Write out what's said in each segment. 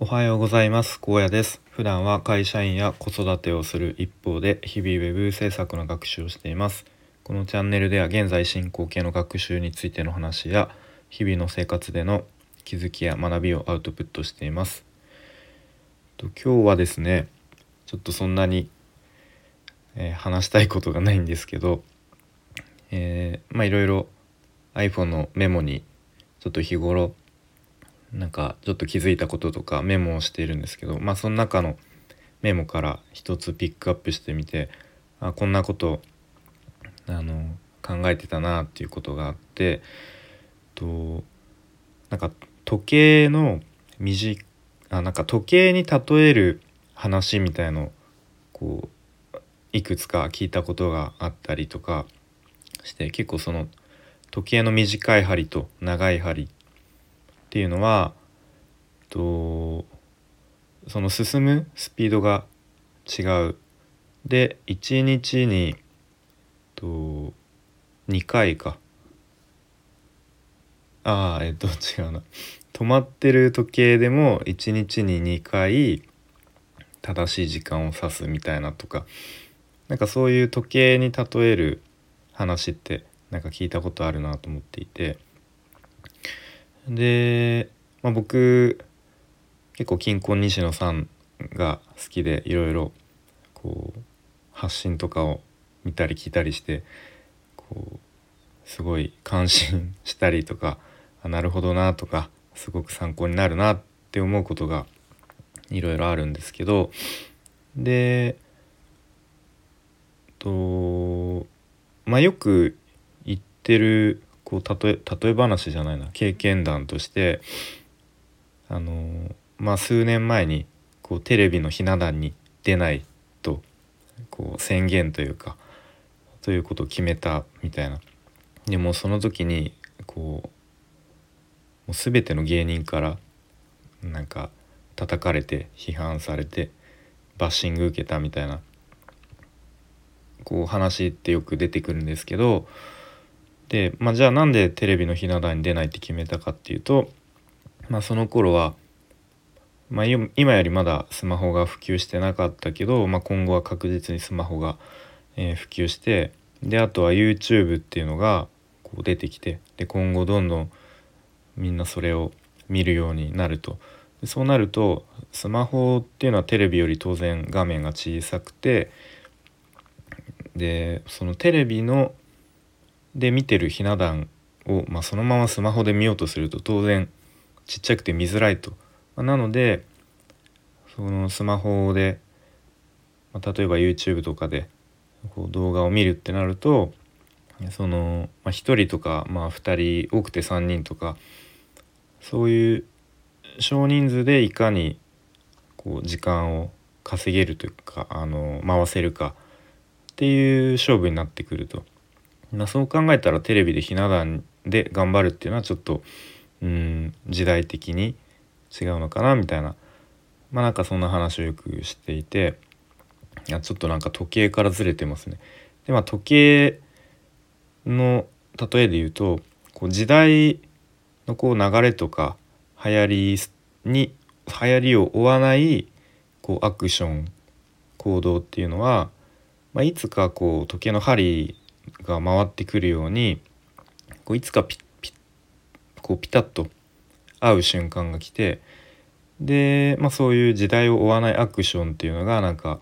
おはようございます。高野です。普段は会社員や子育てをする一方で日々ウェブ制作の学習をしています。このチャンネルでは現在進行形の学習についての話や日々の生活での気づきや学びをアウトプットしています。と今日はですねちょっとそんなに、えー、話したいことがないんですけど、えー、まあいろいろ iPhone のメモにちょっと日頃なんかちょっと気づいたこととかメモをしているんですけどまあその中のメモから一つピックアップしてみてあこんなことあの考えてたなっていうことがあってとなんか時計の短あなんか時計に例える話みたいのこういくつか聞いたことがあったりとかして結構その時計の短い針と長い針っていうのはとその進むスピードが違う。で1日にと2回か。ああえっと違うな。止まってる時計でも1日に2回正しい時間を指すみたいなとか。なんかそういう時計に例える話ってなんか聞いたことあるなと思っていて。で、まあ、僕結構金婚西野さんが好きでいろいろこう発信とかを見たり聞いたりしてこうすごい感心したりとかあなるほどなとかすごく参考になるなって思うことがいろいろあるんですけどでとまあよく言ってるこう例え例え話じゃないな経験談としてあのまあ数年前にこうテレビのひな壇に出ないとこう宣言というかということを決めたみたいな。でもその時にこうもう全ての芸人からなんか叩かれて批判されてバッシング受けたみたいなこう話ってよく出てくるんですけどで、まあ、じゃあなんでテレビのひな壇に出ないって決めたかっていうと、まあ、その頃は、まあ、今よりまだスマホが普及してなかったけど、まあ、今後は確実にスマホが、えー、普及してであとは YouTube っていうのがこう出てきてで今後どんどんみんなそれを見るようになると。そうなるとスマホっていうのはテレビより当然画面が小さくてでそのテレビので見てるひな壇を、まあ、そのままスマホで見ようとすると当然ちっちゃくて見づらいと。まあ、なのでそのスマホで、まあ、例えば YouTube とかでこう動画を見るってなるとその、まあ、1人とか、まあ、2人多くて3人とかそういう少人数でいかにこう時間を稼げるというかあの回せるかっていう勝負になってくると。まあ、そう考えたらテレビでひな壇で頑張るっていうのはちょっとうん時代的に違うのかなみたいなまあなんかそんな話をよくしていていやちょっとなんか時計からずれてますね。でまあ時計の例えで言うとこう時代のこう流れとか流行りに流行りを追わないこうアクション行動っていうのは、まあ、いつかこう時計の針が回ってくるようにこういつかピピこうピタッと合う瞬間が来てで、まあ、そういう時代を追わないアクションっていうのがなんか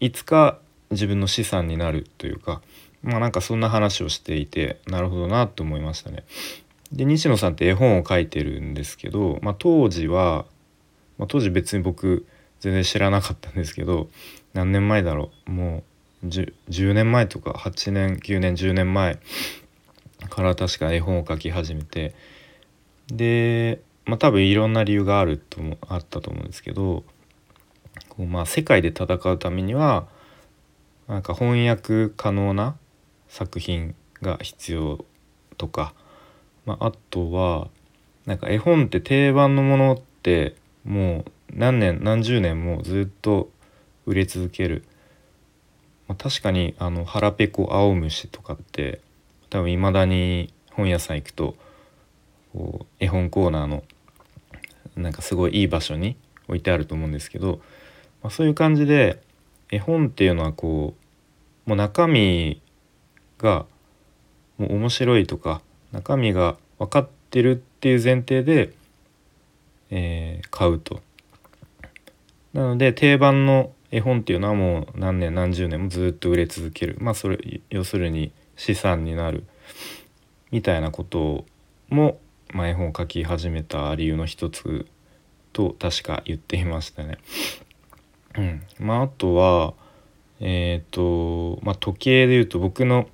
いつか自分の資産になるというかまあなんかそんな話をしていてなるほどなと思いましたね。で西野さんって絵本を描いてるんですけど、まあ、当時は、まあ、当時別に僕全然知らなかったんですけど何年前だろうもう 10, 10年前とか8年9年10年前から確か絵本を描き始めてでまあ多分いろんな理由があるともあったと思うんですけどこうまあ世界で戦うためにはなんか翻訳可能な作品が必要とか、まあ、あとはなんか絵本って定番のものってもう何年何十年もずっと売れ続けるまあ、確かにあの腹ペコ青虫とかって多分いまだに本屋さん行くとこう絵本コーナーのなんかすごいいい場所に置いてあると思うんですけど、まあ、そういう感じで絵本っていうのはこうもう中身がもう面白いとか中身が分かってるっていう前提で、えー、買うと。なので定番の絵本っていうのはもう何年何十年もずっと売れ続ける。まあそれ要するに資産になる。みたいなことも、まあ、絵本を描き始めた理由の一つと確か言っていましたね。うん。まあ、あとはえっ、ー、と、まあ、時計でいうと僕の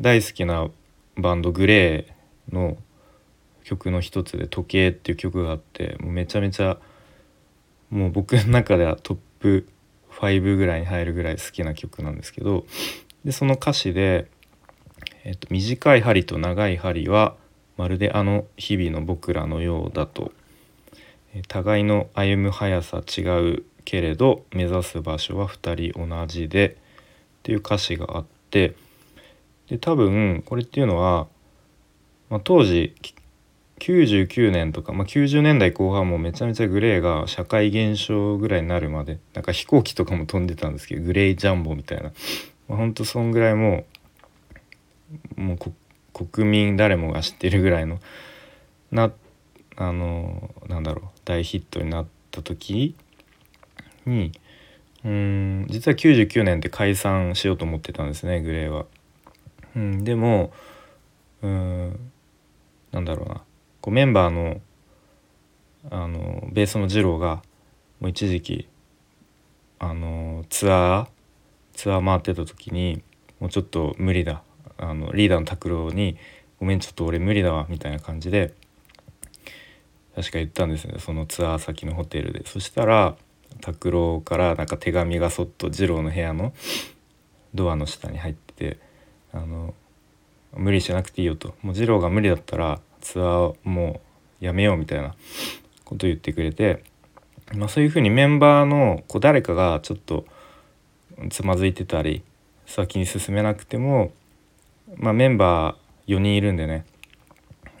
大好きなバンドグレーの曲の一つで「時計」っていう曲があってめちゃめちゃもう僕の中ではトップ5ぐらいに入るぐらい好きな曲なんですけどでその歌詞で、えーと「短い針と長い針はまるであの日々の僕らのようだと」互いの歩む速さ違うけれど目指す場所は2人同じでっていう歌詞があってで多分これっていうのは、まあ、当時99年とか、まあ、90年代後半もめちゃめちゃグレーが社会現象ぐらいになるまでなんか飛行機とかも飛んでたんですけどグレージャンボみたいな、まあ、ほんとそんぐらいもうもう国民誰もが知ってるぐらいのなあのなんだろう大ヒットになった時にうん実は99年って解散しようと思ってたんですねグレーは。うん、でもうんなんだろうなこうメンバーのあのベースの二郎がもう一時期あのツアーツアー回ってた時にもうちょっと無理だあのリーダーの拓郎に「ごめんちょっと俺無理だわ」みたいな感じで確か言ったんですねそのツアー先のホテルで。そしたら拓郎からなんか手紙がそっと二郎の部屋のドアの下に入っててあの無理しなくていいよと。もう二郎が無理だったらツアーもうやめようみたいなこと言ってくれて、まあ、そういうふうにメンバーのこう誰かがちょっとつまずいてたり先に進めなくても、まあ、メンバー4人いるんでね、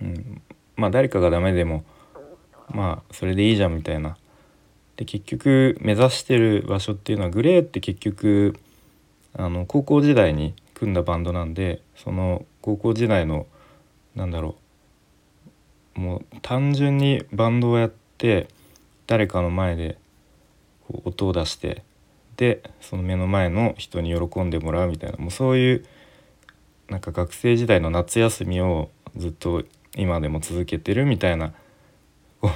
うん、まあ誰かがダメでもまあそれでいいじゃんみたいな。で結局目指してる場所っていうのはグレーって結局あの高校時代に組んだバンドなんでその高校時代のなんだろうもう単純にバンドをやって誰かの前でこう音を出してでその目の前の人に喜んでもらうみたいなもうそういうなんか学生時代の夏休みをずっと今でも続けてるみたいな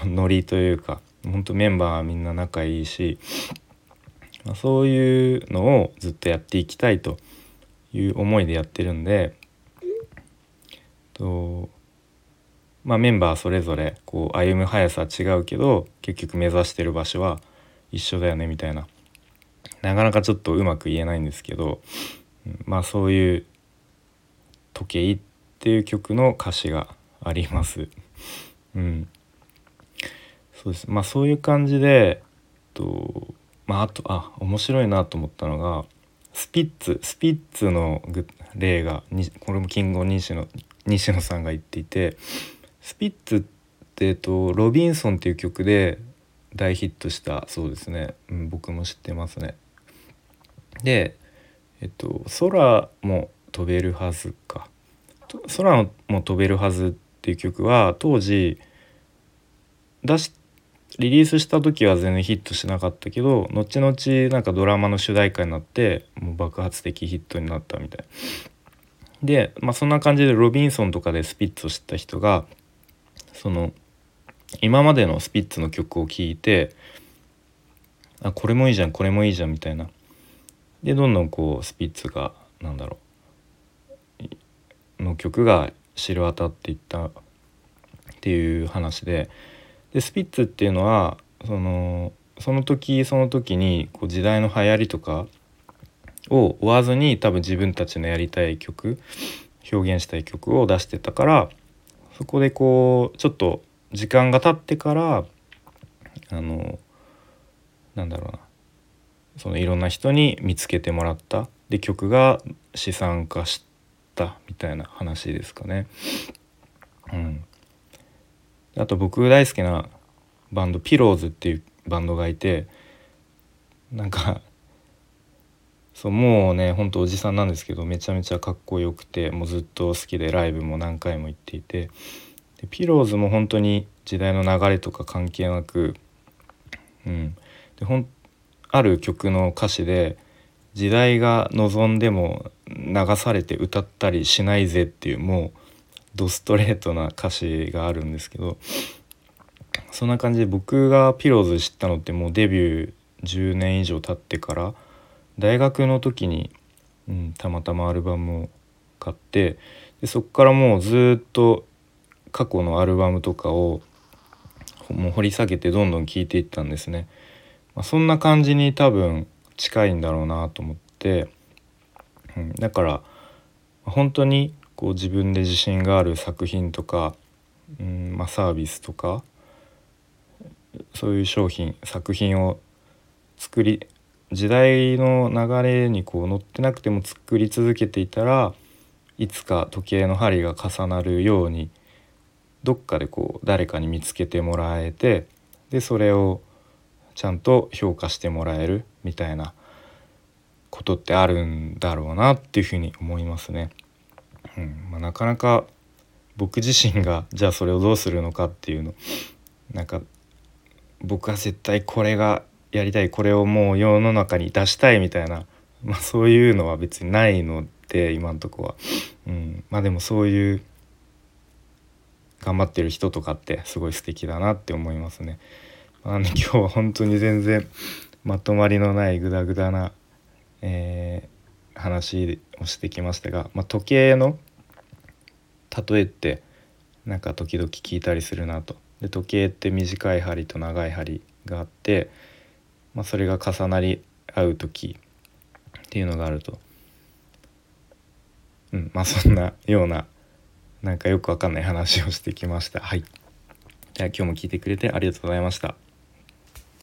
ノリというか本当メンバーはみんな仲いいし、まあ、そういうのをずっとやっていきたいという思いでやってるんでと、まあ、メンバーそれぞれこう歩む速さは違うけど結局目指してる場所は一緒だよねみたいな。なかなかちょっとうまく言えないんですけど、まあそういう「時計」っていう曲の歌詞があります。うん、そうです。まあそういう感じでとまああとあ面白いなと思ったのがスピッツスピッツの例がこれもキング西野西野さんが言っていてスピッツって、えっと、ロビンソンっていう曲で大ヒットしたそうですね、うん、僕も知ってますね。で、えっと「空も飛べるはずか」「空も飛べるはず」っていう曲は当時出しリリースした時は全然ヒットしなかったけど後々なんかドラマの主題歌になってもう爆発的ヒットになったみたい。で、まあ、そんな感じでロビンソンとかでスピッツを知った人がその今までのスピッツの曲を聴いてあこれもいいじゃんこれもいいじゃんみたいなでどんどんこうスピッツがなんだろうの曲が知れ渡っていったっていう話で。でスピッツっていうのはそのその時その時にこう時代の流行りとかを追わずに多分自分たちのやりたい曲表現したい曲を出してたからそこでこうちょっと時間が経ってからあのなんだろうな。そのいろんな人に見つけてもらった。で曲が資産化したみたいな話ですかね。うん、あと僕大好きなバンドピローズっていうバンドがいてなんかそうもうねほんとおじさんなんですけどめちゃめちゃかっこよくてもうずっと好きでライブも何回も行っていて。でピローズも本当に時代の流れとか関係なく、うん、でほんある曲の歌詞で「時代が望んでも流されて歌ったりしないぜ」っていうもうドストレートな歌詞があるんですけどそんな感じで僕がピローズ知ったのってもうデビュー10年以上経ってから大学の時に、うん、たまたまアルバムを買ってでそっからもうずっと過去のアルバムとかをもう掘り下げてどんどん聴いていったんですね。まあ、そんな感じに多分近いんだろうなと思って、うん、だから本当にこう自分で自信がある作品とか、うんまあ、サービスとかそういう商品作品を作り時代の流れにこう乗ってなくても作り続けていたらいつか時計の針が重なるようにどっかでこう誰かに見つけてもらえてでそれをちゃんと評価してもらえるみたいなことってあるんだろうなっていうふうに思いますね。うんまあ、なかなか僕自身がじゃあそれをどうするのかっていうのなんか僕は絶対これがやりたいこれをもう世の中に出したいみたいな、まあ、そういうのは別にないので今んとこは、うん、まあでもそういう頑張ってる人とかってすごい素敵だなって思いますね。あの今日は本当に全然まとまりのないグダグダな、えー、話をしてきましたが、まあ、時計の例えってなんか時々聞いたりするなと。で時計って短い針と長い針があって、まあ、それが重なり合う時っていうのがあると、うん、まあそんなようななんかよくわかんない話をしてきました。はい。じゃあ今日も聞いてくれてありがとうございました。